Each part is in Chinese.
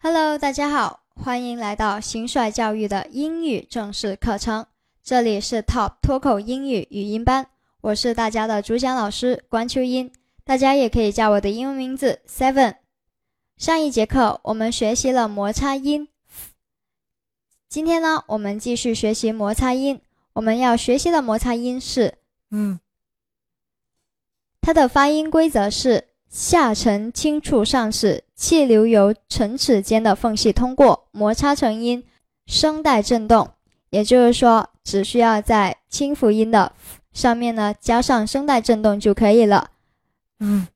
Hello，大家好，欢迎来到新帅教育的英语正式课程。这里是 Top 脱口英语语音班，我是大家的主讲老师关秋英，大家也可以叫我的英文名字 Seven。上一节课我们学习了摩擦音，今天呢，我们继续学习摩擦音。我们要学习的摩擦音是嗯，它的发音规则是。下沉轻触上齿，气流由唇齿间的缝隙通过，摩擦成音，声带震动。也就是说，只需要在清辅音的上面呢加上声带震动就可以了。嗯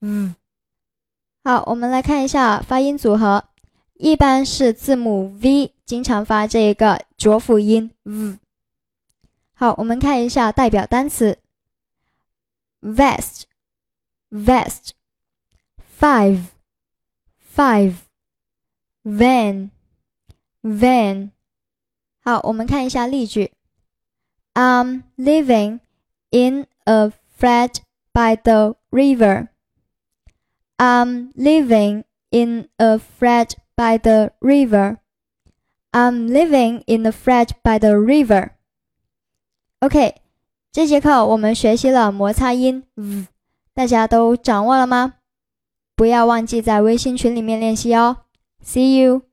嗯，好，我们来看一下发音组合，一般是字母 V，经常发这一个浊辅音。嗯，好，我们看一下代表单词，vest。vest, five, five, van, van。好，我们看一下例句。I'm living in a flat by the river. I'm living in a flat by the river. I'm living in a flat by the river. OK，这节课我们学习了摩擦音 v。 大家都掌握了吗？不要忘记在微信群里面练习哦。See you。